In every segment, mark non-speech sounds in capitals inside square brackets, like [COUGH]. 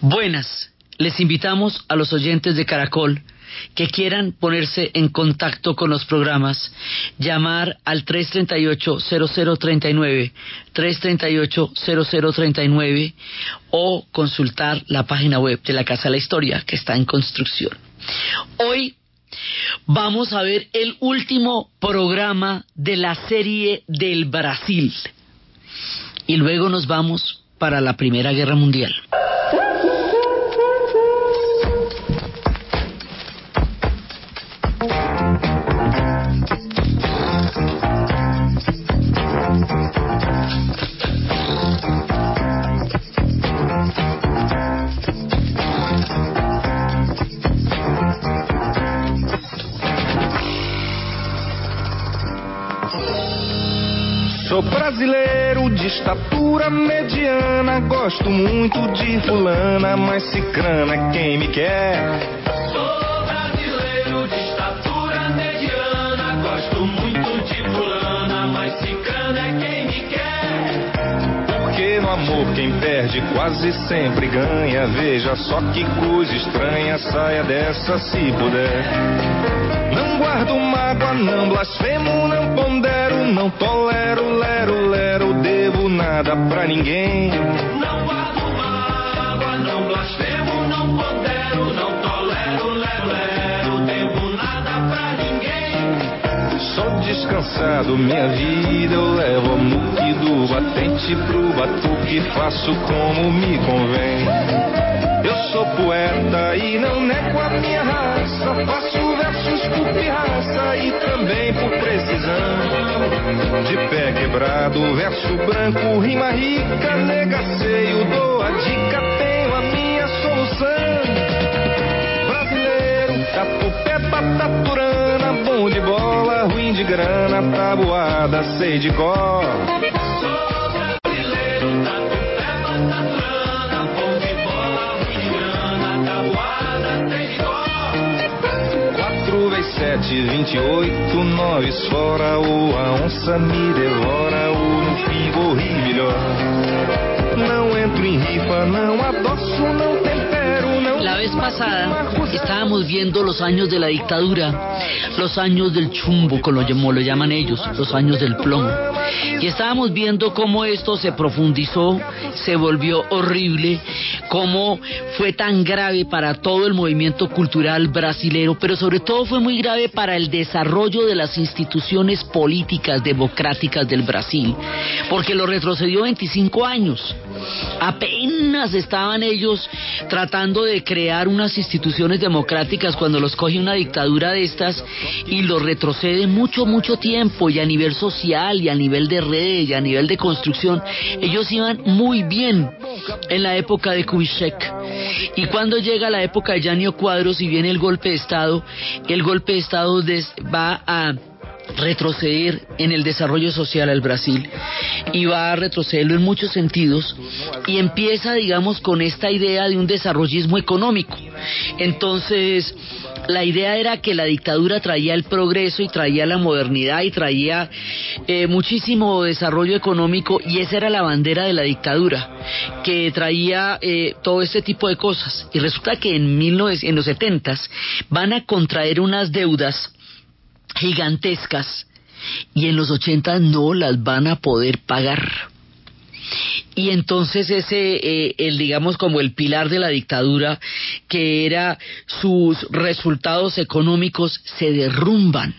Buenas, les invitamos a los oyentes de Caracol que quieran ponerse en contacto con los programas, llamar al 338-0039, 338-0039 o consultar la página web de la Casa de la Historia que está en construcción. Hoy vamos a ver el último programa de la serie del Brasil y luego nos vamos para la Primera Guerra Mundial. Sou brasileiro de estatura mediana, gosto muito de fulana, mas cicrana é quem me quer. Sou brasileiro de estatura mediana, gosto muito de fulana, mas cicrana é quem me quer. Porque no amor quem perde quase sempre ganha. Veja só que coisa estranha, saia dessa se puder. Não guardo mágoa, não blasfemo, não pondero, não tolero, lero, lero, devo nada pra ninguém. Não guardo mágoa, não blasfemo, não pondero, não tolero, lero, lero, devo nada pra ninguém. Sou descansado, minha vida eu levo a muque do batente pro batuque, faço como me convém. Eu sou poeta e não nego a minha raça, faço versos por pirraça e também por precisão. De pé quebrado, verso branco, rima rica, negaceio, dou a dica, tenho a minha solução. Brasileiro, tatupe, bataturana, bom de bola, ruim de grana, tabuada, sei de cor. Sou brasileiro, tatu 28, 9 fora, ou a onça me devora, ou no fim vou rir melhor. Não entro em rifa, não adoço, não tempero, não. Pasada estábamos viendo los años de la dictadura, los años del chumbo, como lo, lo llaman ellos, los años del plomo. Y estábamos viendo cómo esto se profundizó, se volvió horrible, cómo fue tan grave para todo el movimiento cultural brasilero, pero sobre todo fue muy grave para el desarrollo de las instituciones políticas democráticas del Brasil, porque lo retrocedió 25 años. Apenas estaban ellos tratando de crear unas instituciones democráticas cuando los coge una dictadura de estas y los retrocede mucho, mucho tiempo y a nivel social y a nivel de redes y a nivel de construcción, ellos iban muy bien en la época de Kubitschek. Y cuando llega la época de Yanio Cuadros y viene el golpe de Estado, el golpe de Estado des- va a retroceder en el desarrollo social al Brasil y va a retrocederlo en muchos sentidos y empieza digamos con esta idea de un desarrollismo económico. Entonces la idea era que la dictadura traía el progreso y traía la modernidad y traía eh, muchísimo desarrollo económico y esa era la bandera de la dictadura que traía eh, todo este tipo de cosas. Y resulta que en, 19, en los 70 van a contraer unas deudas gigantescas y en los 80 no las van a poder pagar. Y entonces ese, eh, el digamos como el pilar de la dictadura, que era sus resultados económicos, se derrumban.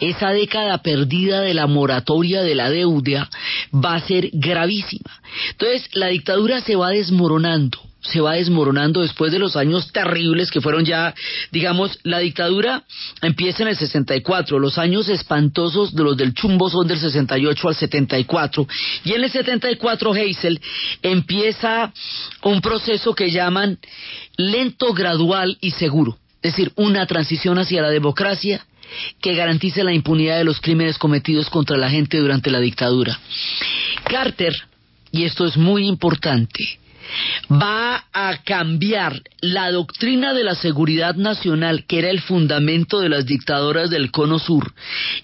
Esa década perdida de la moratoria de la deuda va a ser gravísima. Entonces la dictadura se va desmoronando se va desmoronando después de los años terribles que fueron ya, digamos, la dictadura empieza en el 64, los años espantosos de los del chumbo son del 68 al 74, y en el 74 Heysel empieza un proceso que llaman lento, gradual y seguro, es decir, una transición hacia la democracia que garantice la impunidad de los crímenes cometidos contra la gente durante la dictadura. Carter, y esto es muy importante, va a cambiar la doctrina de la seguridad nacional, que era el fundamento de las dictadoras del Cono Sur,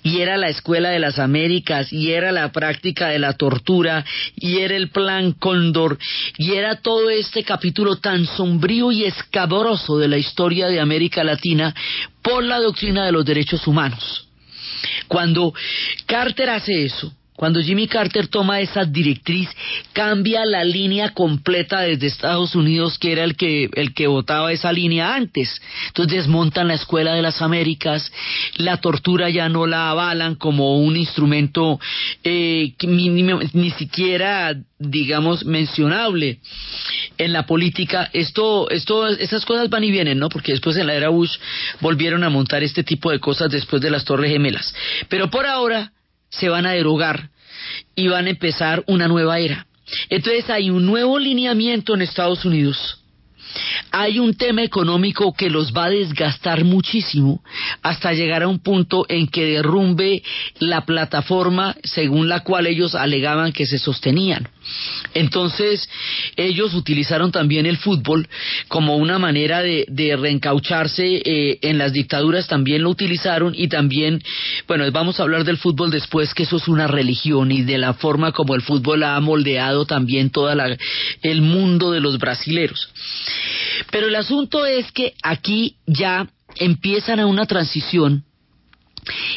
y era la Escuela de las Américas, y era la práctica de la tortura, y era el Plan Cóndor, y era todo este capítulo tan sombrío y escabroso de la historia de América Latina por la doctrina de los derechos humanos. Cuando Carter hace eso, cuando Jimmy Carter toma esa directriz, cambia la línea completa desde Estados Unidos, que era el que, el que votaba esa línea antes. Entonces desmontan la Escuela de las Américas, la tortura ya no la avalan como un instrumento eh, ni, ni, ni siquiera, digamos, mencionable en la política. Esto, esto, esas cosas van y vienen, ¿no? Porque después en la era Bush volvieron a montar este tipo de cosas después de las Torres Gemelas. Pero por ahora se van a derogar y van a empezar una nueva era. Entonces hay un nuevo lineamiento en Estados Unidos. Hay un tema económico que los va a desgastar muchísimo hasta llegar a un punto en que derrumbe la plataforma según la cual ellos alegaban que se sostenían. Entonces, ellos utilizaron también el fútbol como una manera de, de reencaucharse eh, en las dictaduras, también lo utilizaron y también, bueno, vamos a hablar del fútbol después, que eso es una religión y de la forma como el fútbol ha moldeado también todo el mundo de los brasileros. Pero el asunto es que aquí ya empiezan a una transición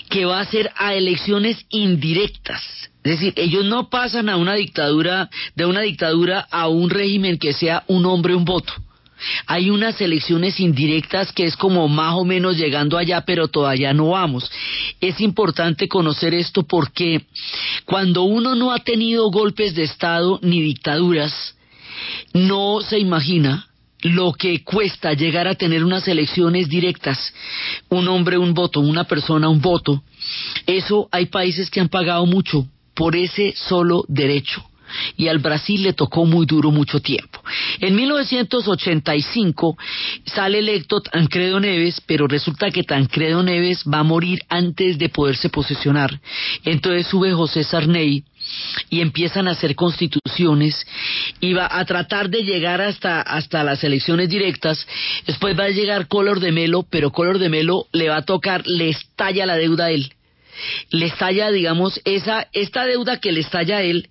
que va a ser a elecciones indirectas. Es decir, ellos no pasan a una dictadura, de una dictadura a un régimen que sea un hombre, un voto. Hay unas elecciones indirectas que es como más o menos llegando allá, pero todavía no vamos. Es importante conocer esto porque cuando uno no ha tenido golpes de Estado ni dictaduras, no se imagina lo que cuesta llegar a tener unas elecciones directas, un hombre un voto, una persona un voto, eso hay países que han pagado mucho por ese solo derecho. Y al Brasil le tocó muy duro mucho tiempo. En 1985 sale electo Tancredo Neves, pero resulta que Tancredo Neves va a morir antes de poderse posesionar. Entonces sube José Sarney y empiezan a hacer constituciones y va a tratar de llegar hasta, hasta las elecciones directas. Después va a llegar Color de Melo, pero Color de Melo le va a tocar, le estalla la deuda a él. Le estalla, digamos, esa, esta deuda que le estalla a él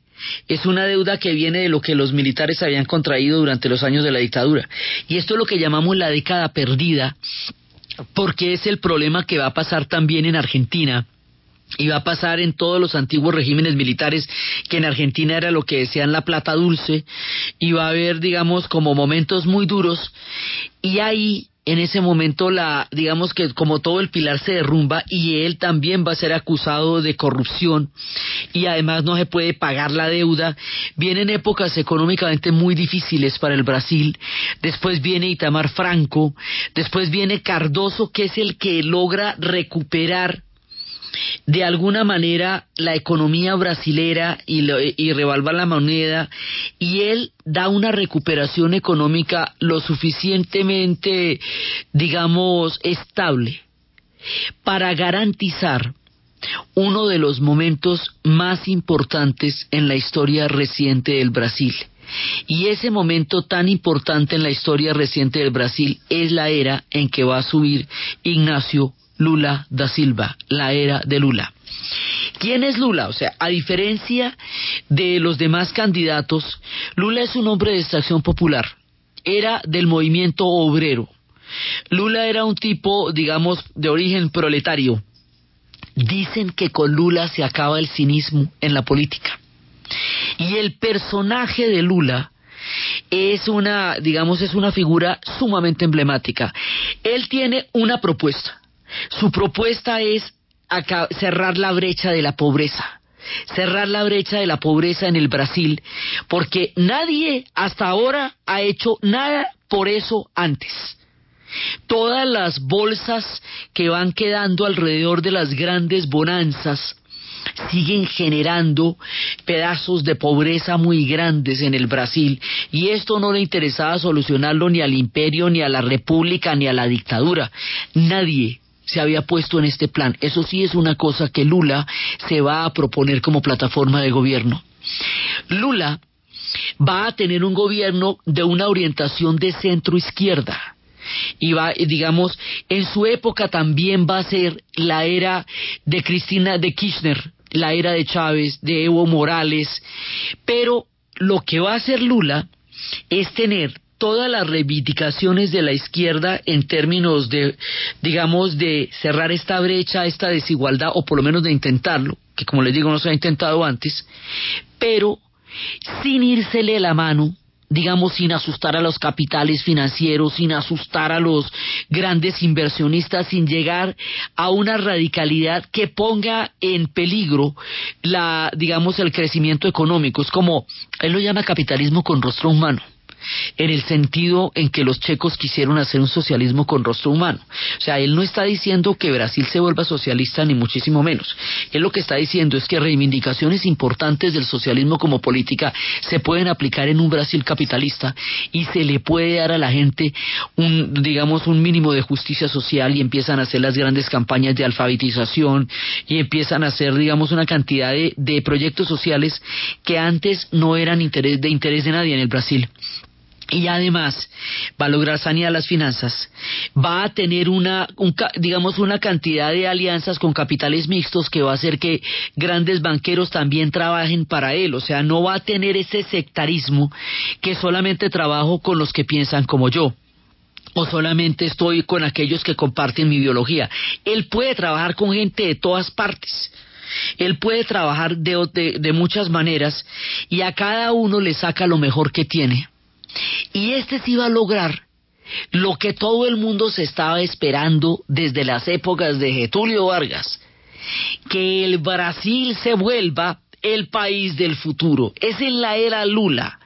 es una deuda que viene de lo que los militares habían contraído durante los años de la dictadura. Y esto es lo que llamamos la década perdida, porque es el problema que va a pasar también en Argentina y va a pasar en todos los antiguos regímenes militares que en Argentina era lo que decían la plata dulce y va a haber digamos como momentos muy duros. Y ahí en ese momento la digamos que como todo el pilar se derrumba y él también va a ser acusado de corrupción y además no se puede pagar la deuda vienen épocas económicamente muy difíciles para el Brasil. Después viene Itamar Franco después viene Cardoso que es el que logra recuperar de alguna manera la economía brasilera y, lo, revalva la moneda y él da una recuperación económica lo suficientemente, digamos, estable para garantizar uno de los momentos más importantes en la historia reciente del Brasil. Y ese momento tan importante en la historia reciente del Brasil es la era en que va a subir Ignacio Lula da Silva, la era de Lula. ¿Quién es Lula? O sea, a diferencia de los demás candidatos, Lula es un hombre de extracción popular. Era del movimiento obrero. Lula era un tipo, digamos, de origen proletario. Dicen que con Lula se acaba el cinismo en la política. Y el personaje de Lula es una, digamos, es una figura sumamente emblemática. Él tiene una propuesta su propuesta es cerrar la brecha de la pobreza, cerrar la brecha de la pobreza en el Brasil, porque nadie hasta ahora ha hecho nada por eso antes. Todas las bolsas que van quedando alrededor de las grandes bonanzas siguen generando pedazos de pobreza muy grandes en el Brasil y esto no le interesaba solucionarlo ni al imperio, ni a la república, ni a la dictadura. Nadie se había puesto en este plan. Eso sí es una cosa que Lula se va a proponer como plataforma de gobierno. Lula va a tener un gobierno de una orientación de centro izquierda. Y va, digamos, en su época también va a ser la era de Cristina de Kirchner, la era de Chávez, de Evo Morales, pero lo que va a hacer Lula es tener todas las reivindicaciones de la izquierda en términos de, digamos, de cerrar esta brecha, esta desigualdad, o por lo menos de intentarlo, que como les digo no se ha intentado antes, pero sin írsele la mano digamos, sin asustar a los capitales financieros, sin asustar a los grandes inversionistas, sin llegar a una radicalidad que ponga en peligro la, digamos, el crecimiento económico. Es como, él lo llama capitalismo con rostro humano en el sentido en que los checos quisieron hacer un socialismo con rostro humano. O sea, él no está diciendo que Brasil se vuelva socialista ni muchísimo menos. Él lo que está diciendo es que reivindicaciones importantes del socialismo como política se pueden aplicar en un Brasil capitalista y se le puede dar a la gente un, digamos, un mínimo de justicia social y empiezan a hacer las grandes campañas de alfabetización y empiezan a hacer, digamos, una cantidad de, de proyectos sociales que antes no eran interés, de interés de nadie en el Brasil y además va a lograr sanear las finanzas, va a tener una, digamos, una cantidad de alianzas con capitales mixtos que va a hacer que grandes banqueros también trabajen para él, o sea, no va a tener ese sectarismo que solamente trabajo con los que piensan como yo o solamente estoy con aquellos que comparten mi ideología. Él puede trabajar con gente de todas partes. Él puede trabajar de, de muchas maneras y a cada uno le saca lo mejor que tiene y este sí va a lograr lo que todo el mundo se estaba esperando desde las épocas de Getulio Vargas, que el Brasil se vuelva el país del futuro. Es en la era Lula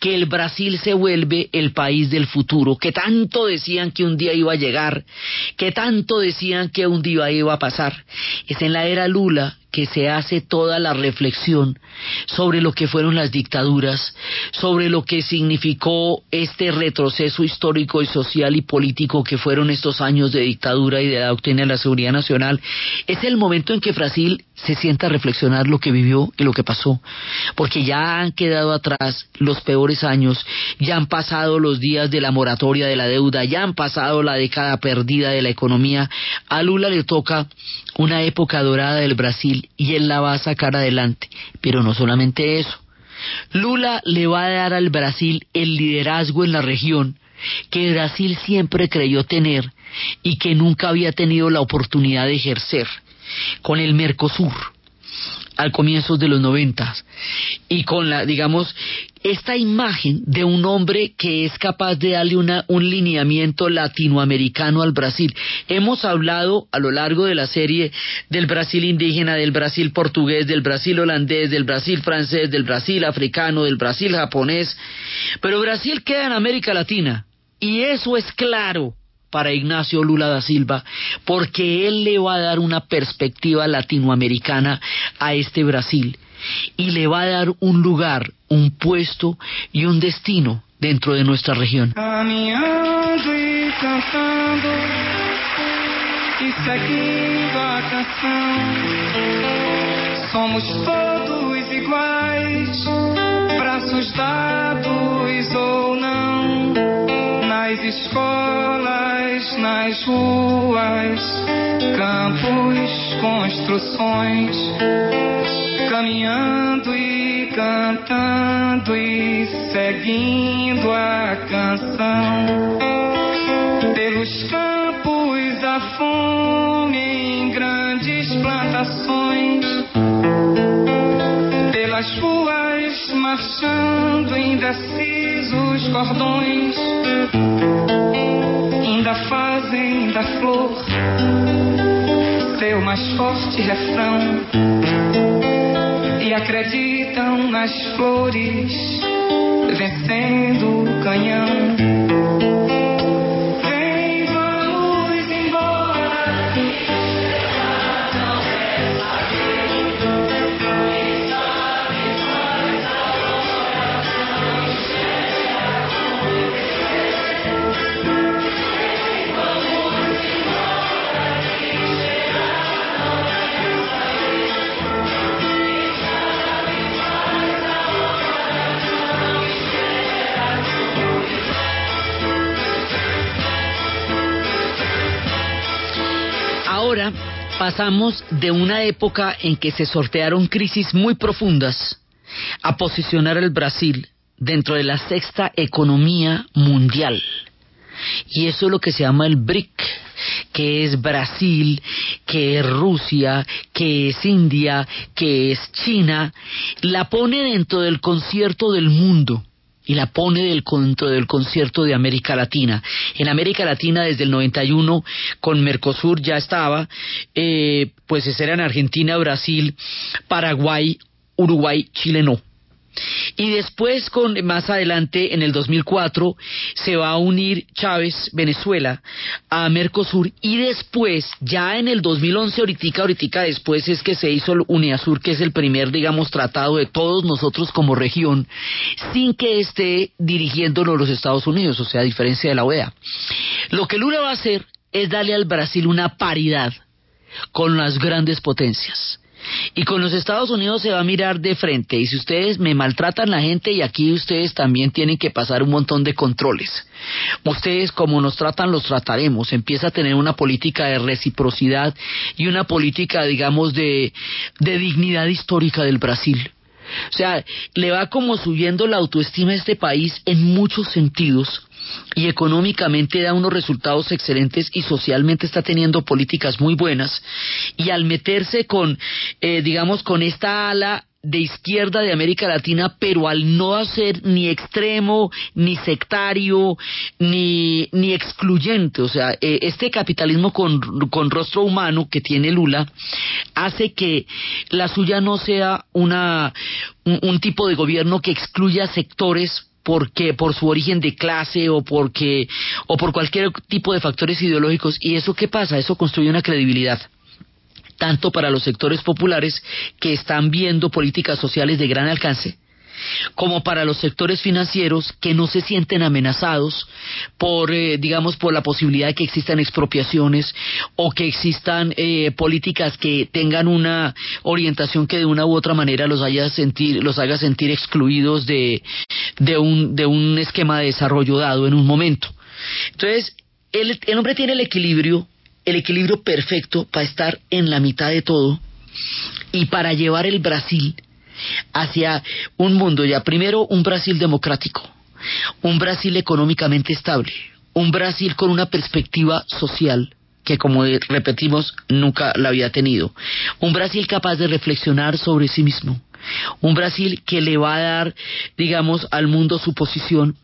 que el Brasil se vuelve el país del futuro, que tanto decían que un día iba a llegar, que tanto decían que un día iba a pasar. Es en la era Lula que se hace toda la reflexión sobre lo que fueron las dictaduras, sobre lo que significó este retroceso histórico y social y político que fueron estos años de dictadura y de la doctrina de la seguridad nacional, es el momento en que Brasil se sienta a reflexionar lo que vivió y lo que pasó, porque ya han quedado atrás los peores años, ya han pasado los días de la moratoria de la deuda, ya han pasado la década perdida de la economía, a Lula le toca una época dorada del Brasil y él la va a sacar adelante. Pero no solamente eso. Lula le va a dar al Brasil el liderazgo en la región que Brasil siempre creyó tener y que nunca había tenido la oportunidad de ejercer con el Mercosur al comienzo de los noventas y con la digamos esta imagen de un hombre que es capaz de darle una, un lineamiento latinoamericano al Brasil. Hemos hablado a lo largo de la serie del Brasil indígena, del Brasil portugués, del Brasil holandés, del Brasil francés, del Brasil africano, del Brasil japonés, pero Brasil queda en América Latina y eso es claro para Ignacio Lula da Silva, porque él le va a dar una perspectiva latinoamericana a este Brasil y le va a dar un lugar, un puesto y un destino dentro de nuestra región. Caminhando e cantando e seguindo. Somos todos iguais, braços dados ou não, nas escolas, nas ruas, campos, construções caminhando e cantando e seguindo a canção. Pelos campos a fome em grandes plantações. Pelas ruas marchando indecisos cordões. Ainda fazem da flor seu mais forte refrão e acreditam nas flores, vencendo o canhão. Pasamos de una época en que se sortearon crisis muy profundas a posicionar el Brasil dentro de la sexta economía mundial. Y eso es lo que se llama el BRIC, que es Brasil, que es Rusia, que es India, que es China, la pone dentro del concierto del mundo y la pone del, del concierto de América Latina. En América Latina desde el 91 con Mercosur ya estaba, eh, pues eran Argentina, Brasil, Paraguay, Uruguay, Chile no. Y después, con, más adelante, en el 2004, se va a unir Chávez, Venezuela, a Mercosur. Y después, ya en el 2011, ahorita, ahorita después, es que se hizo el UNEASUR, que es el primer, digamos, tratado de todos nosotros como región, sin que esté dirigiéndonos los Estados Unidos, o sea, a diferencia de la OEA. Lo que Lula va a hacer es darle al Brasil una paridad con las grandes potencias y con los Estados Unidos se va a mirar de frente. Y si ustedes me maltratan la gente y aquí ustedes también tienen que pasar un montón de controles. Ustedes como nos tratan, los trataremos. Empieza a tener una política de reciprocidad y una política, digamos, de, dignidad histórica del Brasil. O sea, le va como subiendo la autoestima a este país en muchos sentidos y económicamente da unos resultados excelentes y socialmente está teniendo políticas muy buenas. Y al meterse con, eh, digamos, con esta ala de izquierda de América Latina, pero al no hacer ni extremo, ni sectario, ni, ni excluyente. O sea, eh, este capitalismo con, con rostro humano que tiene Lula hace que la suya no sea una, un, un tipo de gobierno que excluya sectores porque por su origen de clase o porque o por cualquier tipo de factores ideológicos. Y eso qué pasa eso construye una credibilidad tanto para los sectores populares que están viendo políticas sociales de gran alcance como para los sectores financieros que no se sienten amenazados por, eh, digamos, por la posibilidad de que existan expropiaciones o que existan eh, políticas que tengan una orientación que de una u otra manera los, haya sentir, los haga sentir excluidos de, de, un, de un esquema de desarrollo dado en un momento. Entonces, el, el hombre tiene el equilibrio, el equilibrio perfecto para estar en la mitad de todo y para llevar el Brasil hacia un mundo ya, primero un Brasil democrático, un Brasil económicamente estable, un Brasil con una perspectiva social que como repetimos nunca la había tenido, un Brasil capaz de reflexionar sobre sí mismo, un Brasil que le va a dar, digamos, al mundo su posición.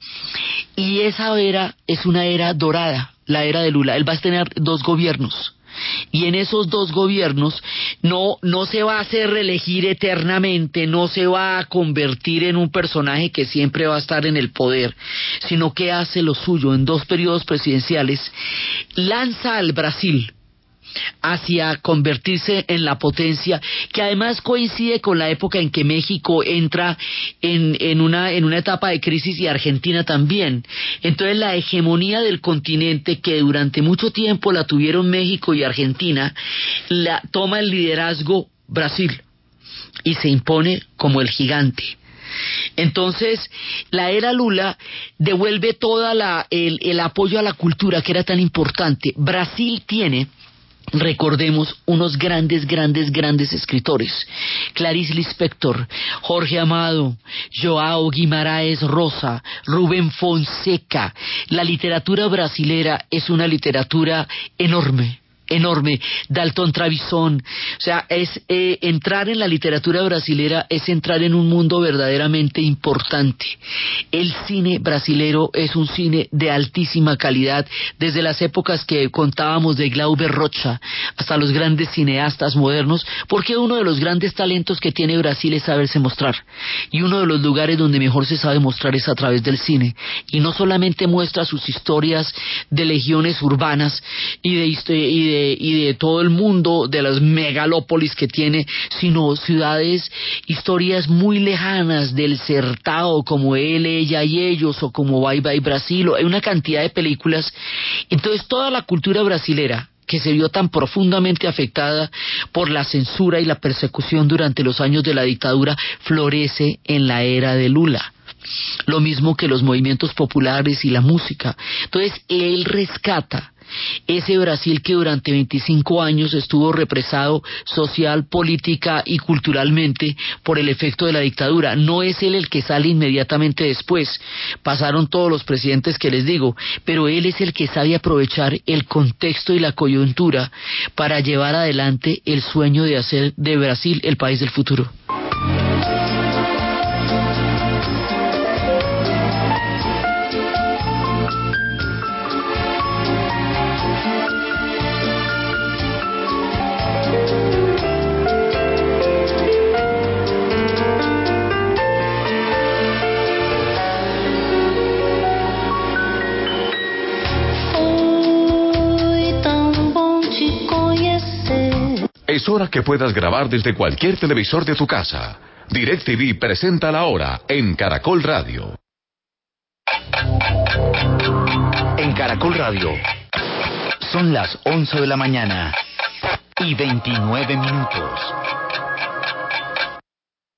Y esa era es una era dorada, la era de Lula, él va a tener dos gobiernos, y en esos dos gobiernos no, no se va a hacer reelegir eternamente, no se va a convertir en un personaje que siempre va a estar en el poder, sino que hace lo suyo. En dos periodos presidenciales, lanza al Brasil hacia convertirse en la potencia, que además coincide con la época en que México entra en, en, una, en una etapa de crisis y Argentina también. Entonces la hegemonía del continente, que durante mucho tiempo la tuvieron México y Argentina, la toma el liderazgo Brasil y se impone como el gigante. Entonces, la era Lula devuelve todo el, el apoyo a la cultura que era tan importante. Brasil tiene recordemos unos grandes, grandes, grandes escritores. Clarice Lispector, Jorge Amado, Joao Guimaraes Rosa, Rubén Fonseca. La literatura brasilera es una literatura enorme enorme, Dalton Travison, o sea, es eh, entrar en la literatura brasilera es entrar en un mundo verdaderamente importante. El cine brasilero es un cine de altísima calidad, desde las épocas que contábamos de Glauber Rocha hasta los grandes cineastas modernos, porque uno de los grandes talentos que tiene Brasil es saberse mostrar, y uno de los lugares donde mejor se sabe mostrar es a través del cine, y no solamente muestra sus historias de legiones urbanas y de, y de y de todo el mundo, de las megalópolis que tiene, sino ciudades, historias muy lejanas del Certao, como él, ella y ellos, o como Bye Bye Brasil, hay una cantidad de películas. Entonces toda la cultura brasilera, que se vio tan profundamente afectada por la censura y la persecución durante los años de la dictadura, florece en la era de Lula lo mismo que los movimientos populares y la música. Entonces, él rescata ese Brasil que durante 25 años estuvo represado social, política y culturalmente por el efecto de la dictadura. No es él el que sale inmediatamente después. Pasaron todos los presidentes que les digo, pero él es el que sabe aprovechar el contexto y la coyuntura para llevar adelante el sueño de hacer de Brasil el país del futuro. Es hora que puedas grabar desde cualquier televisor de tu casa. DirecTV presenta la hora en Caracol Radio. En Caracol Radio son las 11 de la mañana y 29 minutos.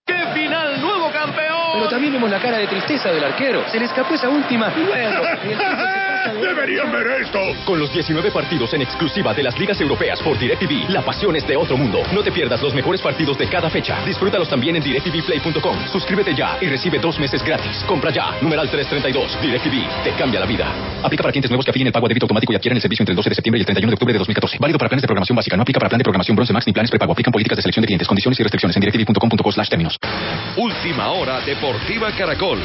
¡Qué final! ¡Nuevo campeón! Pero también vemos la cara de tristeza del arquero. Se le escapó esa última. [LAUGHS] Y bueno, ¡Deberían ver esto! Con los 19 partidos en exclusiva de las ligas europeas por DirecTV, la pasión es de otro mundo. No te pierdas los mejores partidos de cada fecha. Disfrútalos también en DirecTVPlay.com. Suscríbete ya y recibe dos meses gratis. Compra ya. Numeral 332. DirecTV. Te cambia la vida. Aplica para clientes nuevos que afilien el pago a débito automático y adquieran el servicio entre el 12 de septiembre y el 31 de octubre de 2014. Válido para planes de programación básica. No aplica para plan de programación bronce max ni planes prepago. Aplican políticas de selección de clientes, condiciones y restricciones en directv.com.co slash términos. Última hora Deportiva Caracol.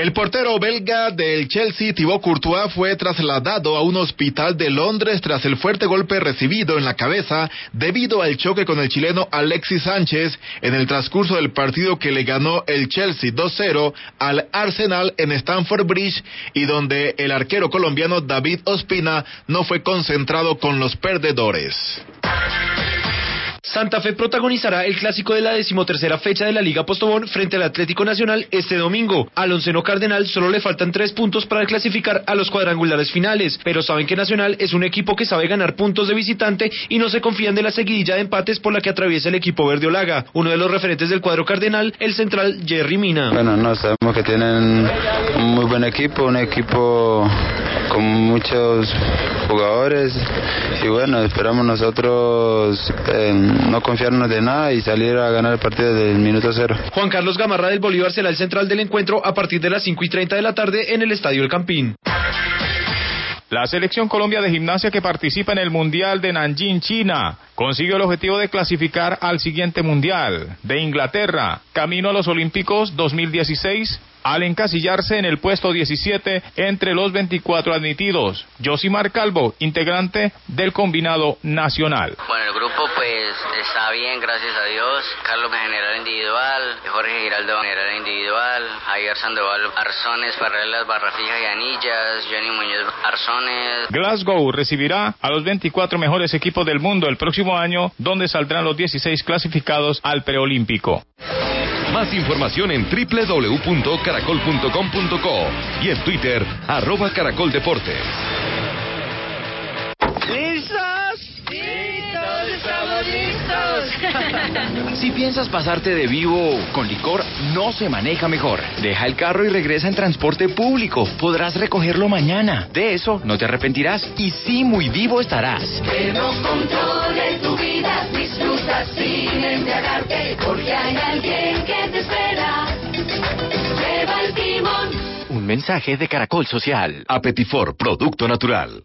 El portero belga del Chelsea, Thibaut Courtois, fue trasladado a un hospital de Londres tras el fuerte golpe recibido en la cabeza debido al choque con el chileno Alexis Sánchez en el transcurso del partido que le ganó el Chelsea 2-0 al Arsenal en Stamford Bridge y donde el arquero colombiano David Ospina no fue concentrado con los perdedores. Santa Fe protagonizará el clásico de la decimotercera fecha de la Liga Postobón frente al Atlético Nacional este domingo. Al onceno Cardenal solo le faltan tres puntos para clasificar a los cuadrangulares finales, pero saben que Nacional es un equipo que sabe ganar puntos de visitante y no se confían de la seguidilla de empates por la que atraviesa el equipo verde Olaga. Uno de los referentes del cuadro Cardenal, el central Jerry Mina. Bueno, no, sabemos que tienen un muy buen equipo, un equipo con muchos jugadores y bueno, esperamos nosotros eh, no confiarnos de nada y salir a ganar el partido del minuto cero. Juan Carlos Gamarra del Bolívar será el central del encuentro a partir de las 5 y 30 de la tarde en el Estadio El Campín. La selección Colombia de gimnasia que participa en el Mundial de Nanjing, China, consiguió el objetivo de clasificar al siguiente Mundial de Inglaterra, camino a los Olímpicos 2016, al encasillarse en el puesto 17 entre los 24 admitidos. Josimar Calvo, integrante del combinado nacional. Bueno, el grupo bien, gracias a Dios. Carlos en general individual, Jorge Giraldo en general individual, Javier Sandoval Arzones, Parrelas, Barrafijas y Anillas, Johnny Muñoz Arzones. Glasgow recibirá a los 24 mejores equipos del mundo el próximo año, donde saldrán los 16 clasificados al preolímpico. Más información en www.caracol.com.co y en Twitter, arroba Caracol [LAUGHS] Si piensas pasarte de vivo con licor, no se maneja mejor. Deja el carro y regresa en transporte público. Podrás recogerlo mañana. De eso no te arrepentirás y sí muy vivo estarás. Que no controle tu vida, disfruta sin embriagarte, porque hay alguien que te espera. Lleva el timón. Un mensaje de Caracol Social. Apetifor, producto natural.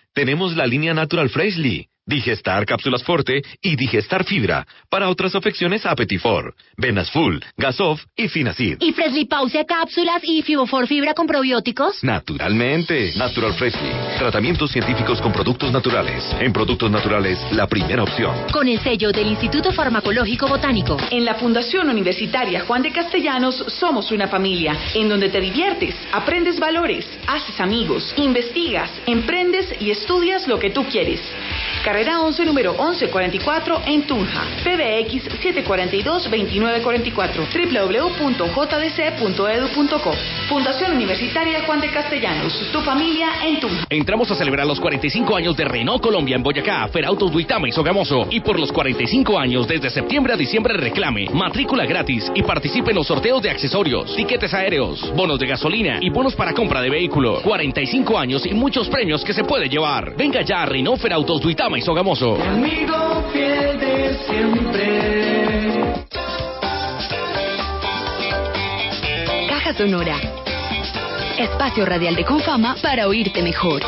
Tenemos la línea Natural Freshly. Digestar Cápsulas Forte y Digestar Fibra. Para otras afecciones, Apetifor, Venas Full, Gasof y Finacid. ¿Y Freslipausia cápsulas y Fibofor fibra con probióticos? Naturalmente, Natural Freshly. Tratamientos científicos con productos naturales. En productos naturales, la primera opción. Con el sello del Instituto Farmacológico Botánico. En la Fundación Universitaria Juan de Castellanos somos una familia en donde te diviertes, aprendes valores, haces amigos, investigas, emprendes y estudias lo que tú quieres. Carrera 11, número 1144 en Tunja. PBX 742-2944. www.jdc.edu.co. Fundación Universitaria Juan de Castellanos. Tu familia en Tunja. Entramos a celebrar los 45 años de Renault Colombia en Boyacá, Ferautos Duitama y Sogamoso. Y por los 45 años, desde septiembre a diciembre, reclame, matrícula gratis y participe en los sorteos de accesorios, tiquetes aéreos, bonos de gasolina y bonos para compra de vehículo. 45 años y muchos premios que se puede llevar. Venga ya a Renault Ferautos Duitama Amigo fiel de siempre. Caja Sonora. Espacio radial de Confama para oírte mejor.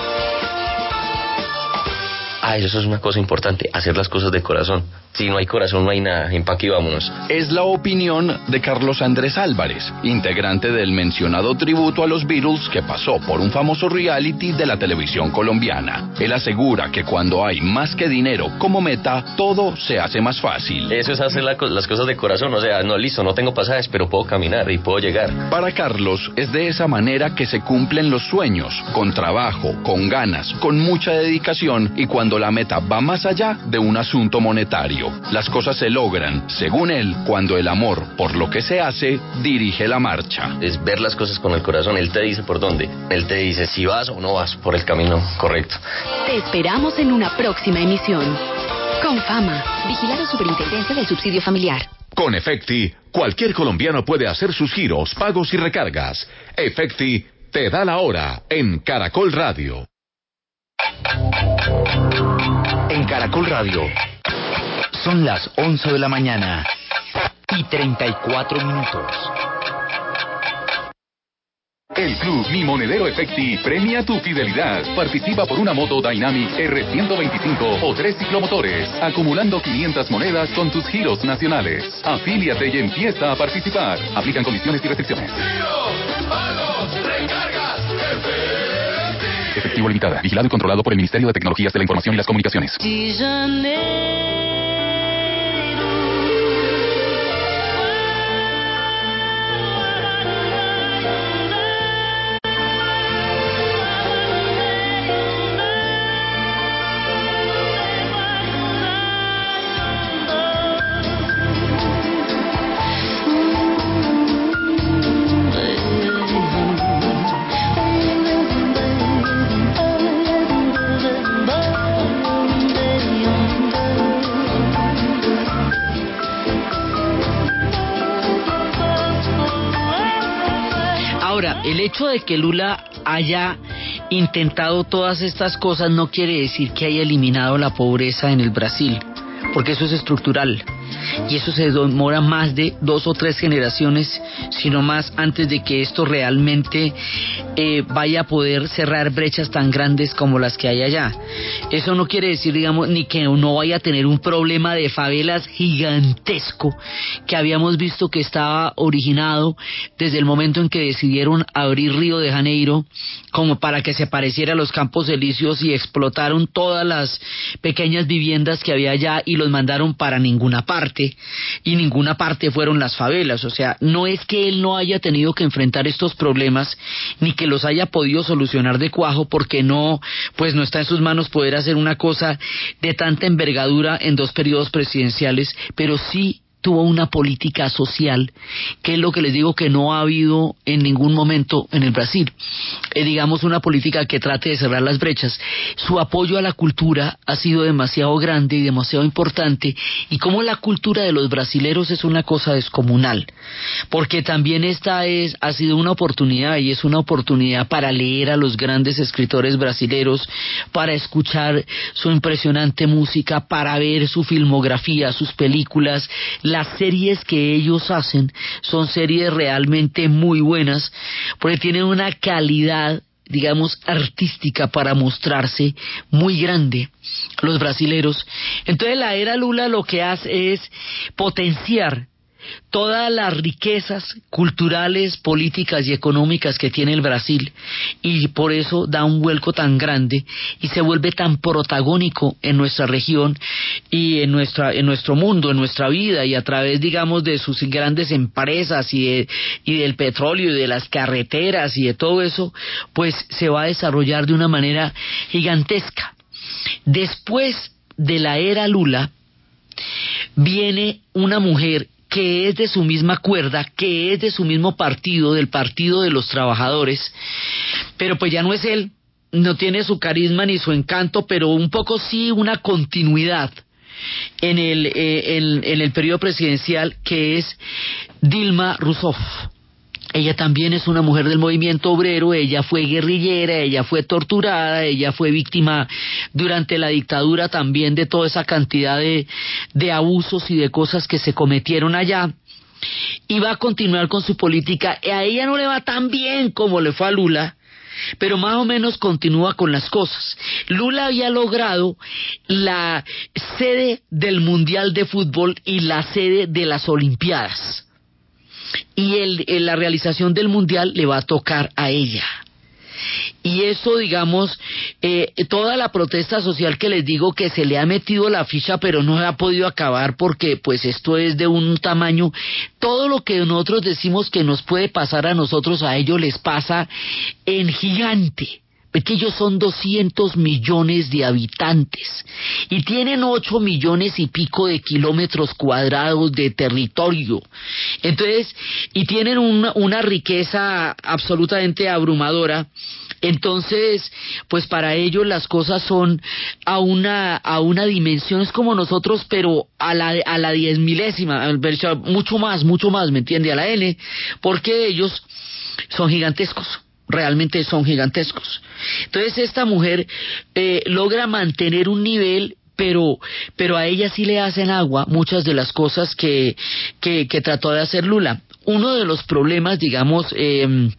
Ah, eso es una cosa importante, hacer las cosas de corazón. Si no hay corazón, no hay nada. Empaque y vámonos. Es la opinión de Carlos Andrés Álvarez, integrante del mencionado tributo a los Beatles que pasó por un famoso reality de la televisión colombiana. Él asegura que cuando hay más que dinero como meta, todo se hace más fácil. Eso es hacer la las cosas de corazón. O sea, no, listo, no tengo pasajes, pero puedo caminar y puedo llegar. Para Carlos es de esa manera que se cumplen los sueños, con trabajo, con ganas, con mucha dedicación y cuando la meta va más allá de un asunto monetario. Las cosas se logran, según él, cuando el amor por lo que se hace dirige la marcha. Es ver las cosas con el corazón. Él te dice por dónde. Él te dice si vas o no vas por el camino correcto. Te esperamos en una próxima emisión. Confama. Vigilado Superintendencia del Subsidio Familiar. Con Efecti, cualquier colombiano puede hacer sus giros, pagos y recargas. Efecti te da la hora en Caracol Radio. En Caracol Radio. Son las 11 de la mañana y 34 minutos. El Club Mi Monedero Efecti premia tu fidelidad. Participa por una moto Dynamic R125 o tres ciclomotores, acumulando 500 monedas con tus giros nacionales. Afíliate y empieza a participar. Aplican condiciones y restricciones. Efectivo limitada. Vigilado y controlado por el Ministerio de Tecnologías de la Información y las Comunicaciones. Hecho de que Lula haya intentado todas estas cosas no quiere decir que haya eliminado la pobreza en el Brasil, porque eso es estructural. Y eso se demora más de dos o tres generaciones, sino más antes de que esto realmente eh, vaya a poder cerrar brechas tan grandes como las que hay allá. Eso no quiere decir, digamos, ni que no vaya a tener un problema de favelas gigantesco que habíamos visto que estaba originado desde el momento en que decidieron abrir Río de Janeiro como para que se pareciera a los campos elíseos y explotaron todas las pequeñas viviendas que había allá y los mandaron para ninguna parte y ninguna parte fueron las favelas. O sea, no es que él no haya tenido que enfrentar estos problemas ni que los haya podido solucionar de cuajo porque no, pues no está en sus manos poder hacer una cosa de tanta envergadura en dos periodos presidenciales, pero sí tuvo una política social, que es lo que les digo que no ha habido en ningún momento en el Brasil. Eh, digamos, una política que trate de cerrar las brechas. Su apoyo a la cultura ha sido demasiado grande y demasiado importante, y como la cultura de los brasileros es una cosa descomunal, porque también esta es, ha sido una oportunidad, y es una oportunidad para leer a los grandes escritores brasileros, para escuchar su impresionante música, para ver su filmografía, sus películas, las series que ellos hacen son series realmente muy buenas porque tienen una calidad digamos, artística para mostrarse muy grande los brasileros. Entonces la era Lula lo que hace es potenciar todas las riquezas culturales, políticas y económicas que tiene el Brasil y por eso da un vuelco tan grande y se vuelve tan protagónico en nuestra región y en nuestra en nuestro mundo, en nuestra vida y a través digamos de sus grandes empresas y de- y del petróleo y de las carreteras y de todo eso, pues se va a desarrollar de una manera gigantesca. Después de la era Lula, viene una mujer que es de su misma cuerda, que es de su mismo partido, del Partido de los Trabajadores, pero pues ya no es él, no tiene su carisma ni su encanto, pero un poco sí una continuidad en el, eh, en- en el periodo presidencial que es Dilma Rousseff. Ella también es una mujer del movimiento obrero, ella fue guerrillera, ella fue torturada, ella fue víctima durante la dictadura también de toda esa cantidad de, abusos y de cosas que se cometieron allá. Y va a continuar con su política. A ella no le va tan bien como le fue a Lula, pero más o menos continúa con las cosas. Lula había logrado la sede del Mundial de Fútbol y la sede de las Olimpiadas y el, el- la realización del mundial le va a tocar a ella. Y eso, digamos, eh, toda la protesta social que les digo que se le ha metido la ficha, pero no ha podido acabar porque, pues, esto es de un tamaño. Todo lo que nosotros decimos que nos puede pasar a nosotros, a ellos les pasa en gigante. Es que ellos son 200 millones de habitantes y tienen 8 millones y pico de kilómetros cuadrados de territorio. Entonces, y tienen una, una riqueza absolutamente abrumadora. Entonces, pues para ellos las cosas son a una, a una dimensión, es como nosotros, pero a la, a la diez milésima, mucho más, mucho más, ¿me entiende? A la N, porque ellos son gigantescos realmente son gigantescos. Entonces esta mujer eh, logra mantener un nivel pero pero a ella sí le hacen agua muchas de las cosas que, que, trató de hacer Lula. Uno de los problemas, digamos, eh,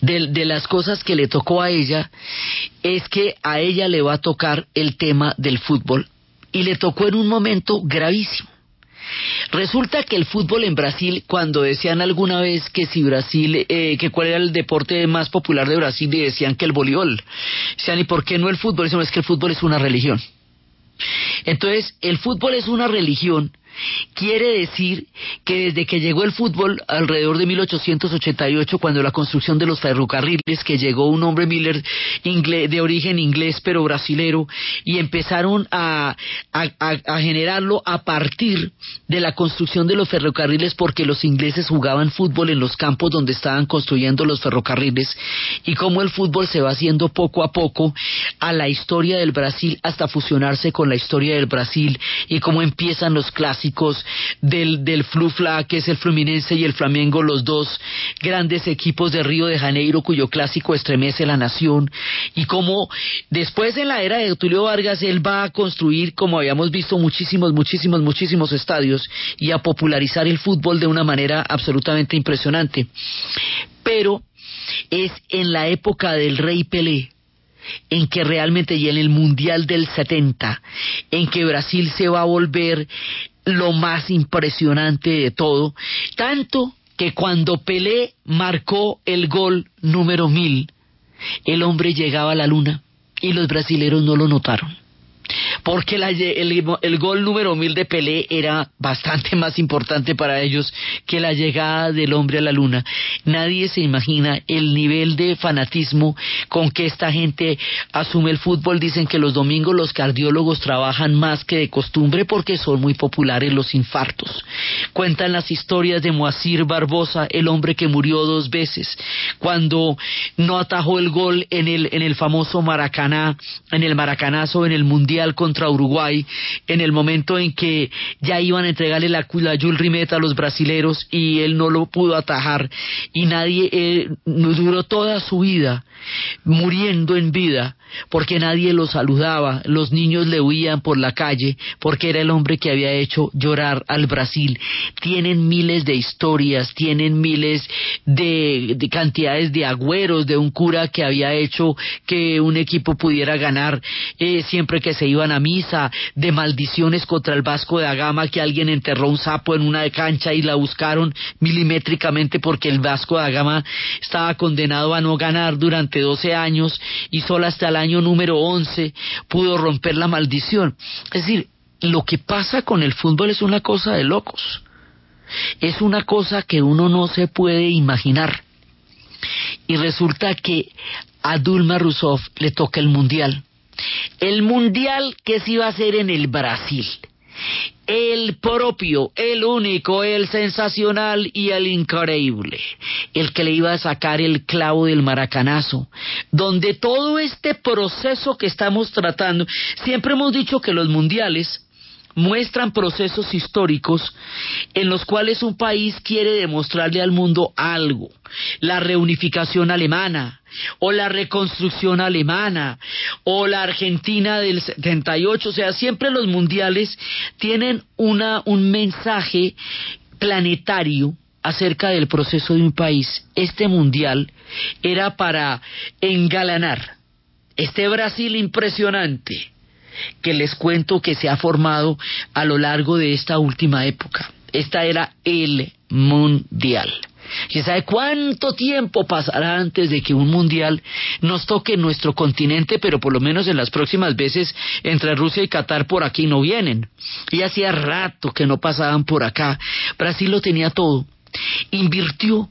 de, de las cosas que le tocó a ella es que a ella le va a tocar el tema del fútbol y le tocó en un momento gravísimo. Resulta que el fútbol en Brasil, cuando decían alguna vez que si Brasil, eh, que cuál era el deporte más popular de Brasil, y decían que el voleibol. Decían, ¿y por qué no el fútbol? Dicen, es que el fútbol es una religión. Entonces, el fútbol es una religión. Quiere decir que desde que llegó el fútbol, alrededor de 1888, cuando la construcción de los ferrocarriles, que llegó un hombre Miller de origen inglés pero brasilero, y empezaron a generarlo a partir de la construcción de los ferrocarriles, porque los ingleses jugaban fútbol en los campos donde estaban construyendo los ferrocarriles, y cómo el fútbol se va haciendo poco a poco a la historia del Brasil hasta fusionarse con la historia del Brasil, y cómo empiezan los clásicos del, del Flufla, que es el Fluminense y el Flamengo, los dos grandes equipos de Río de Janeiro, cuyo clásico estremece la nación, y cómo después en la era de Tulio Vargas él va a construir, como habíamos visto, muchísimos, muchísimos, muchísimos estadios y a popularizar el fútbol de una manera absolutamente impresionante. Pero es en la época del Rey Pelé, en que realmente y en el Mundial del 70, en que Brasil se va a volver lo más impresionante de todo, tanto que cuando Pelé marcó el gol número mil, el hombre llegaba a la luna y los brasileros no lo notaron. Porque la- el, el gol número mil de Pelé era bastante más importante para ellos que la llegada del hombre a la luna. Nadie se imagina el nivel de fanatismo con que esta gente asume el fútbol. Dicen que los domingos los cardiólogos trabajan más que de costumbre porque son muy populares los infartos. Cuentan las historias de Moacir Barbosa, el hombre que murió dos veces, cuando no atajó el gol en el, en el famoso Maracaná, en el Maracanazo, en el Mundial contra contra Uruguay, en el momento en que ya iban a entregarle la, la Jules Rimet a los brasileros y él no lo pudo atajar y nadie eh, duró toda su vida muriendo en vida porque nadie lo saludaba, los niños le huían por la calle porque era el hombre que había hecho llorar al Brasil. Tienen miles de historias, tienen miles de, de cantidades de agüeros de un cura que había hecho que un equipo pudiera ganar eh, siempre que se iban a misa, de maldiciones contra el Vasco de Agama que alguien enterró un sapo en una cancha y la buscaron milimétricamente porque el Vasco de Agama estaba condenado a no ganar durante 12 años y solo hasta el año número 11 pudo romper la maldición. Es decir, lo que pasa con el fútbol es una cosa de locos. Es una cosa que uno no se puede imaginar. Y resulta que a Dulma Rousseff le toca el mundial. El mundial que se iba a hacer en el Brasil. El propio, el único, el sensacional y el increíble. El que le iba a sacar el clavo del maracanazo. Donde todo este proceso que estamos tratando, siempre hemos dicho que los mundiales muestran procesos históricos en los cuales un país quiere demostrarle al mundo algo. La reunificación alemana, o la reconstrucción alemana, o la Argentina del 78, o sea, siempre los mundiales tienen una, un mensaje planetario acerca del proceso de un país. Este mundial era para engalanar este Brasil impresionante que les cuento que se ha formado a lo largo de esta última época. Esta era el mundial. ¿Quién sabe cuánto tiempo pasará antes de que un mundial nos toque en nuestro continente, pero por lo menos en las próximas veces entre Rusia y Qatar por aquí no vienen? Y hacía rato que no pasaban por acá. Brasil lo tenía todo. Invirtió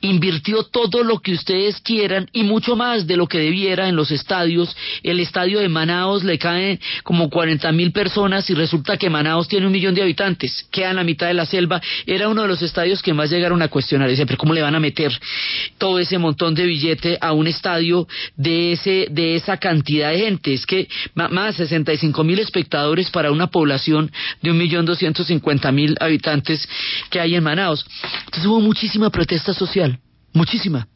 invirtió todo lo que ustedes quieran y mucho más de lo que debiera en los estadios. El estadio de Manaos le caen como 40 mil personas y resulta que Manaos tiene un millón de habitantes, queda en la mitad de la selva. Era uno de los estadios que más llegaron a cuestionar. Dice, pero ¿cómo le van a meter todo ese montón de billete a un estadio de, ese, de esa cantidad de gente? Es que más 65 mil espectadores para una población de un millón doscientos cincuenta mil habitantes que hay en Manaos. Entonces hubo muchísima protesta social, muchísima.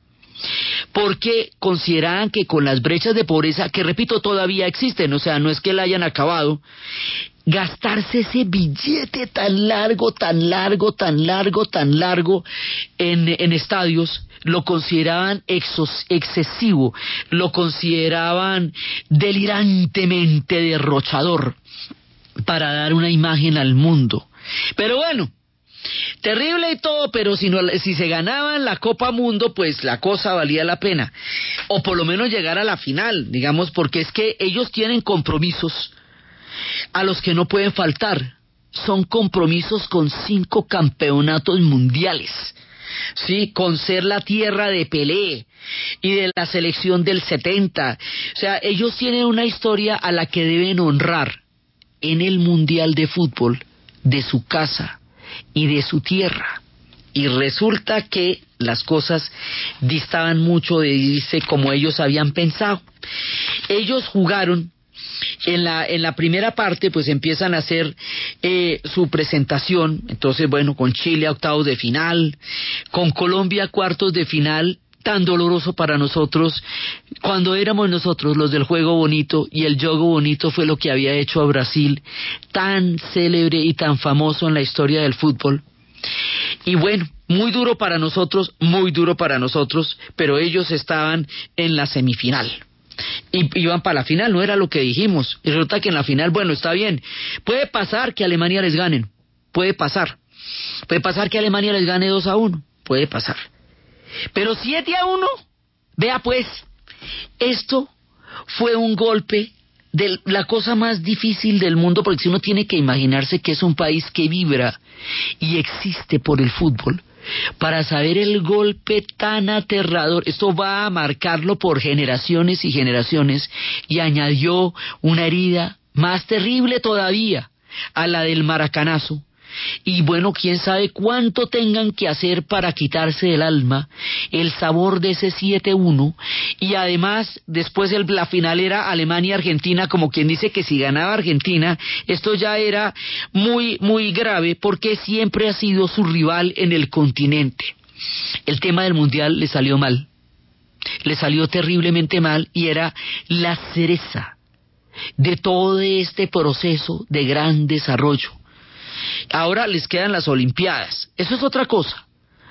Porque consideraban que con las brechas de pobreza, que repito, todavía existen, o sea, no es que la hayan acabado, gastarse ese billete tan largo, tan largo, tan largo, tan largo en, en estadios, lo consideraban excesivo, lo consideraban delirantemente derrochador para dar una imagen al mundo. Pero bueno, Terrible y todo, pero si, no, si se ganaban la Copa Mundo, pues la cosa valía la pena. O por lo menos llegar a la final, digamos, porque es que ellos tienen compromisos a los que no pueden faltar. Son compromisos con cinco campeonatos mundiales. Sí, con ser la tierra de Pelé y de la selección del 70. O sea, ellos tienen una historia a la que deben honrar en el Mundial de Fútbol de su casa y de su tierra. Y resulta que las cosas distaban mucho de irse como ellos habían pensado. Ellos jugaron en la, en la primera parte, pues empiezan a hacer eh, su presentación. Entonces, bueno, con Chile a octavos de final, con Colombia a cuartos de final, tan doloroso para nosotros cuando éramos nosotros los del juego bonito y el juego bonito fue lo que había hecho a Brasil tan célebre y tan famoso en la historia del fútbol. Y bueno, muy duro para nosotros, muy duro para nosotros, pero ellos estaban en la semifinal. Y iban para la final, no era lo que dijimos. Y resulta que en la final, bueno, está bien. Puede pasar que Alemania les ganen, puede pasar. Puede pasar que Alemania les gane 2 a 1, puede pasar. Pero 7 a 1, vea pues, esto fue un golpe de la cosa más difícil del mundo, porque si uno tiene que imaginarse que es un país que vibra y existe por el fútbol, para saber el golpe tan aterrador, esto va a marcarlo por generaciones y generaciones, y añadió una herida más terrible todavía a la del maracanazo, y bueno, quién sabe cuánto tengan que hacer para quitarse del alma el sabor de ese 7-1 y además después la final era Alemania-Argentina, como quien dice que si ganaba Argentina, esto ya era muy, muy grave porque siempre ha sido su rival en el continente. El tema del mundial le salió mal, le salió terriblemente mal y era la cereza de todo este proceso de gran desarrollo. Ahora les quedan las Olimpiadas. Eso es otra cosa.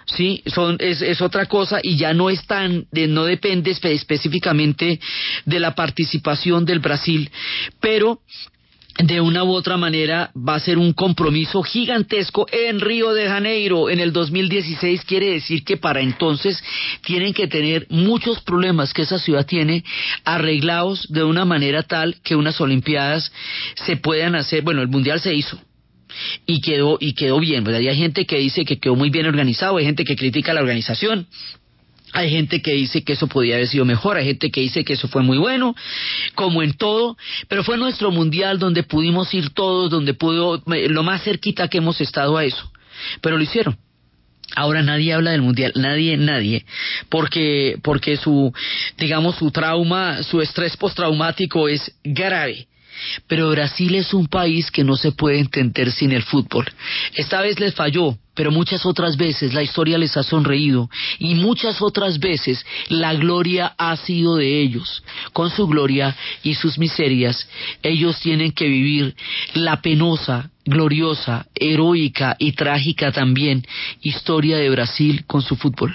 Sí, son, es, es otra cosa y ya no es tan, de, no depende espe- específicamente de la participación del Brasil, pero de una u otra manera va a ser un compromiso gigantesco en Río de Janeiro en el 2016 quiere decir que para entonces tienen que tener muchos problemas que esa ciudad tiene arreglados de una manera tal que unas olimpiadas se puedan hacer bueno el mundial se hizo y quedó y quedó bien ¿verdad? Y hay gente que dice que quedó muy bien organizado hay gente que critica la organización hay gente que dice que eso podía haber sido mejor, hay gente que dice que eso fue muy bueno, como en todo, pero fue nuestro mundial donde pudimos ir todos, donde pudo, eh, lo más cerquita que hemos estado a eso, pero lo hicieron. Ahora nadie habla del mundial, nadie, nadie, porque, porque su, digamos, su trauma, su estrés postraumático es grave. Pero Brasil es un país que no se puede entender sin el fútbol. Esta vez les falló, pero muchas otras veces la historia les ha sonreído y muchas otras veces la gloria ha sido de ellos. Con su gloria y sus miserias, ellos tienen que vivir la penosa, gloriosa, heroica y trágica también historia de Brasil con su fútbol.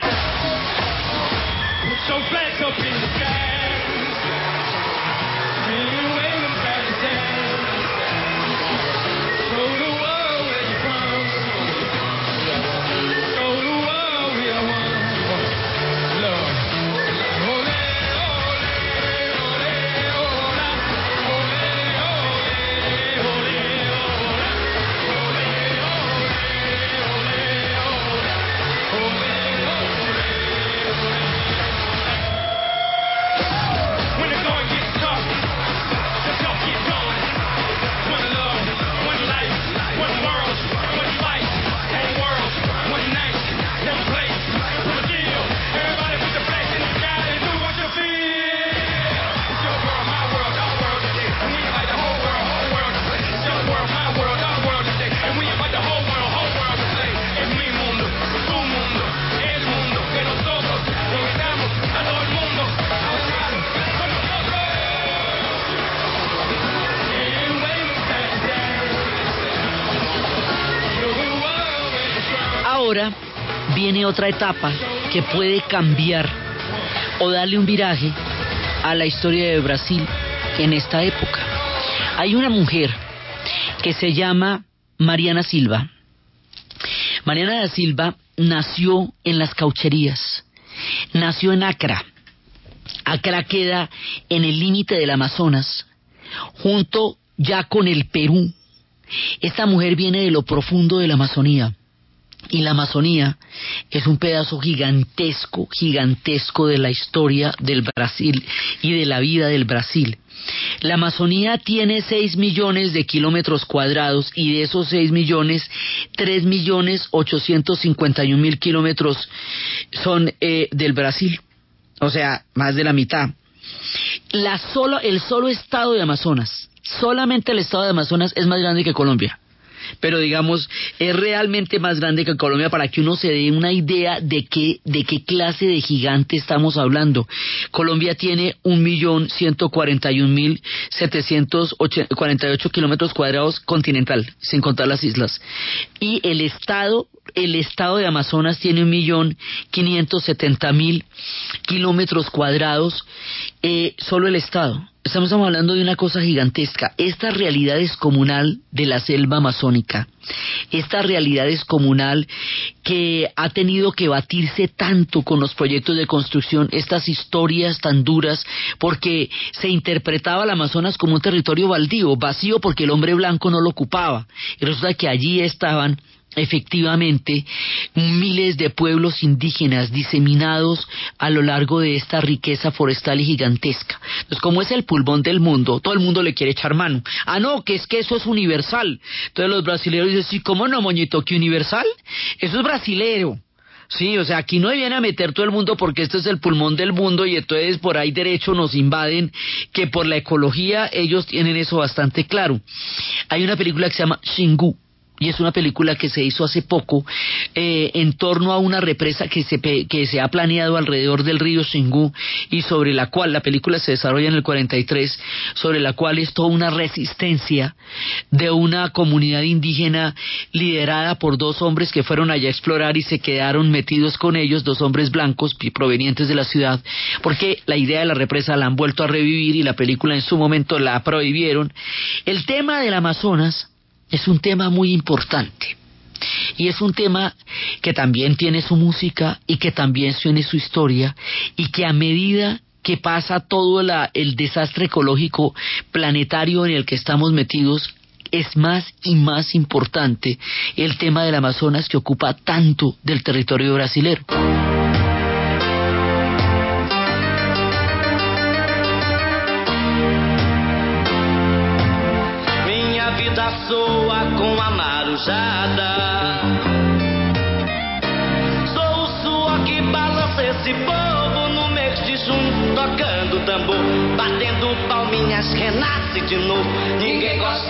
Etapa que puede cambiar o darle un viraje a la historia de Brasil en esta época. Hay una mujer que se llama Mariana Silva. Mariana da Silva nació en las caucherías, nació en Acra. Acra queda en el límite del Amazonas, junto ya con el Perú. Esta mujer viene de lo profundo de la Amazonía. Y la Amazonía es un pedazo gigantesco, gigantesco de la historia del Brasil y de la vida del Brasil. La Amazonía tiene 6 millones de kilómetros cuadrados y de esos 6 millones, 3 millones 851 mil kilómetros son eh, del Brasil. O sea, más de la mitad. La solo, el solo estado de Amazonas, solamente el estado de Amazonas es más grande que Colombia pero digamos es realmente más grande que Colombia para que uno se dé una idea de qué de qué clase de gigante estamos hablando. Colombia tiene un millón ciento cuarenta y un mil setecientos cuarenta y ocho kilómetros cuadrados continental, sin contar las islas, y el estado el estado de Amazonas tiene un millón quinientos setenta mil kilómetros cuadrados, eh, solo el estado. Estamos hablando de una cosa gigantesca. Esta realidad es comunal de la selva amazónica. Esta realidad es comunal que ha tenido que batirse tanto con los proyectos de construcción, estas historias tan duras, porque se interpretaba el Amazonas como un territorio baldío, vacío porque el hombre blanco no lo ocupaba. Y resulta que allí estaban efectivamente miles de pueblos indígenas diseminados a lo largo de esta riqueza forestal y gigantesca. Entonces, como es el pulmón del mundo, todo el mundo le quiere echar mano. Ah, no, que es que eso es universal. Entonces los brasileños dicen, sí, ¿cómo no, moñito? ¿Que universal? Eso es brasilero. Sí, o sea, aquí no viene a meter todo el mundo porque este es el pulmón del mundo y entonces por ahí derecho nos invaden, que por la ecología ellos tienen eso bastante claro. Hay una película que se llama Shingu, y es una película que se hizo hace poco eh, en torno a una represa que se, que se ha planeado alrededor del río Xingu y sobre la cual la película se desarrolla en el 43, sobre la cual es toda una resistencia de una comunidad indígena liderada por dos hombres que fueron allá a explorar y se quedaron metidos con ellos, dos hombres blancos provenientes de la ciudad, porque la idea de la represa la han vuelto a revivir y la película en su momento la prohibieron. El tema del Amazonas es un tema muy importante. Y es un tema que también tiene su música y que también tiene su historia y que a medida que pasa todo el desastre ecológico planetario en el que estamos metidos, es más y más importante el tema del Amazonas que ocupa tanto del territorio brasilero. A marujada. Sou o suor que balança esse povo no mês de junho, tocando tambor, batendo palminhas, renasce de novo. Ninguém gosta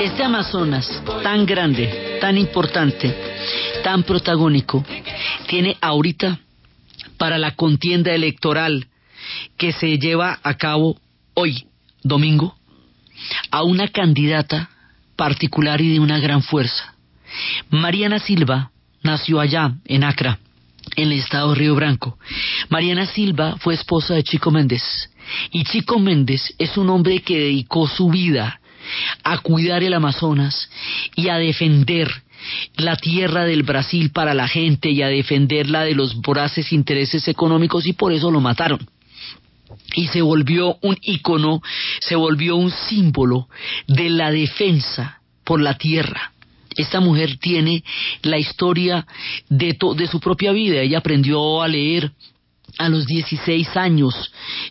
Este Amazonas tan grande, tan importante, tan protagónico, tiene ahorita para la contienda electoral que se lleva a cabo hoy, domingo, a una candidata particular y de una gran fuerza. Mariana Silva nació allá, en Acra, en el estado Río Branco. Mariana Silva fue esposa de Chico Méndez. Y Chico Méndez es un hombre que dedicó su vida a cuidar el Amazonas y a defender la tierra del Brasil para la gente y a defenderla de los voraces intereses económicos y por eso lo mataron y se volvió un ícono, se volvió un símbolo de la defensa por la tierra. Esta mujer tiene la historia de, to- de su propia vida. Ella aprendió a leer a los 16 años.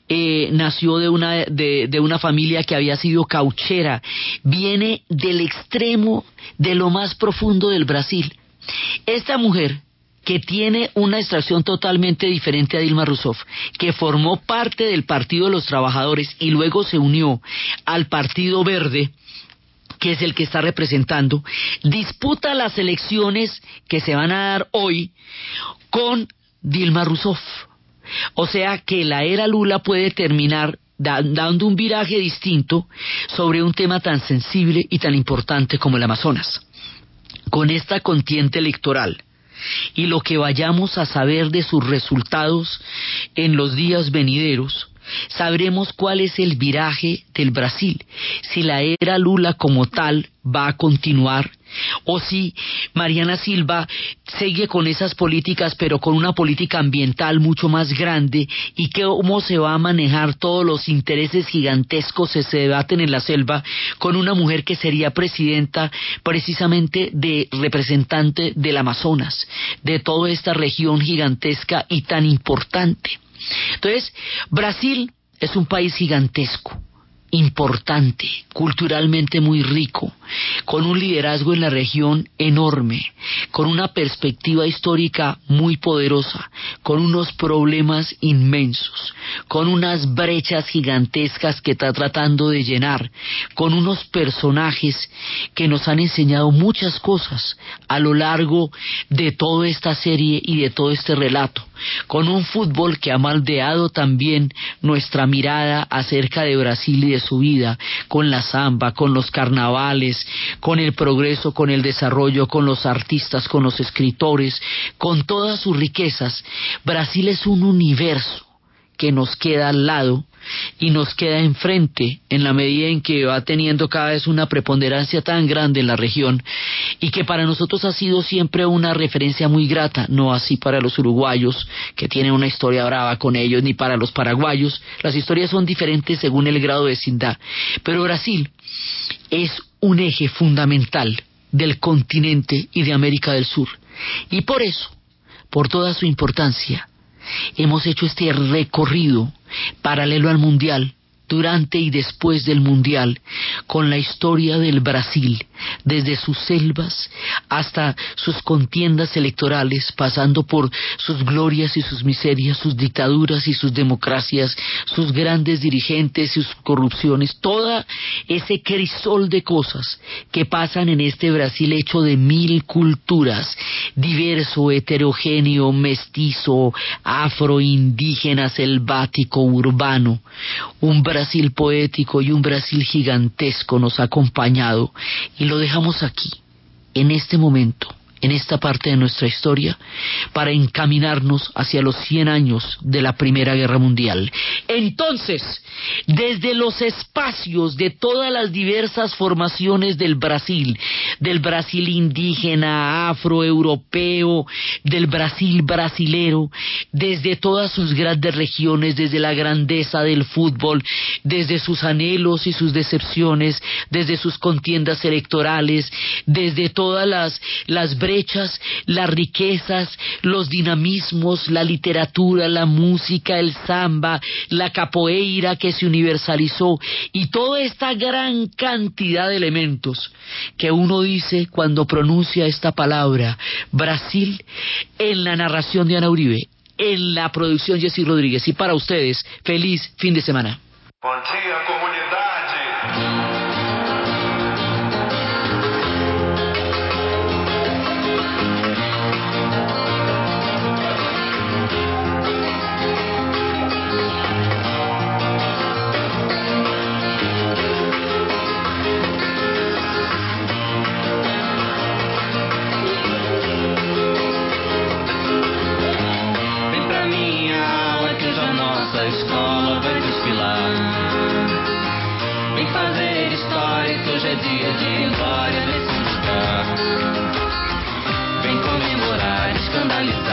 Eh, nació de una, de, de una familia que había sido cauchera. Viene del extremo, de lo más profundo del Brasil. Esta mujer que tiene una extracción totalmente diferente a Dilma Rousseff, que formó parte del Partido de los Trabajadores y luego se unió al Partido Verde, que es el que está representando, disputa las elecciones que se van a dar hoy con Dilma Rousseff. O sea que la era Lula puede terminar da- dando un viraje distinto sobre un tema tan sensible y tan importante como el Amazonas. Con esta contienda electoral y lo que vayamos a saber de sus resultados en los días venideros, sabremos cuál es el viraje del Brasil, si la era Lula como tal va a continuar o si Mariana Silva sigue con esas políticas pero con una política ambiental mucho más grande y cómo se va a manejar todos los intereses gigantescos que se debaten en la selva con una mujer que sería presidenta precisamente de representante del Amazonas, de toda esta región gigantesca y tan importante. Entonces, Brasil es un país gigantesco, importante, culturalmente muy rico, con un liderazgo en la región enorme, con una perspectiva histórica muy poderosa, con unos problemas inmensos, con unas brechas gigantescas que está tratando de llenar, con unos personajes que nos han enseñado muchas cosas a lo largo de toda esta serie y de todo este relato, con un fútbol que ha maldeado también nuestra mirada acerca de Brasil y de su vida, con la samba, con los carnavales, con el progreso, con el desarrollo, con los artistas, con los escritores, con todas sus riquezas. Brasil es un universo que nos queda al lado y nos queda enfrente en la medida en que va teniendo cada vez una preponderancia tan grande en la región y que para nosotros ha sido siempre una referencia muy grata, no así para los uruguayos que tienen una historia brava con ellos, ni para los paraguayos, las historias son diferentes según el grado de vecindad, pero Brasil es un eje fundamental del continente y de América del Sur. Y por eso, por toda su importancia, hemos hecho este recorrido paralelo al Mundial, durante y después del Mundial, con la historia del Brasil, desde sus selvas hasta sus contiendas electorales, pasando por sus glorias y sus miserias, sus dictaduras y sus democracias, sus grandes dirigentes y sus corrupciones, todo ese crisol de cosas que pasan en este Brasil hecho de mil culturas, diverso, heterogéneo, mestizo, afro, indígena, selvático, urbano, un poético y un Brasil gigantesco nos ha acompañado y lo dejamos aquí, en este momento, en esta parte de nuestra historia, para encaminarnos hacia los 100 años de la Primera Guerra Mundial. Entonces, desde los espacios de todas las diversas formaciones del Brasil, del Brasil indígena, afroeuropeo, del Brasil brasilero, desde todas sus grandes regiones, desde la grandeza del fútbol, desde sus anhelos y sus decepciones, desde sus contiendas electorales, desde todas las, las brechas, las riquezas, los dinamismos, la literatura, la música, el samba, la capoeira que se universalizó y toda esta gran cantidad de elementos que uno dice cuando pronuncia esta palabra, Brasil, en la narración de Ana Uribe, en la producción Jessy Rodríguez. Y para ustedes, feliz fin de semana. Comemorar,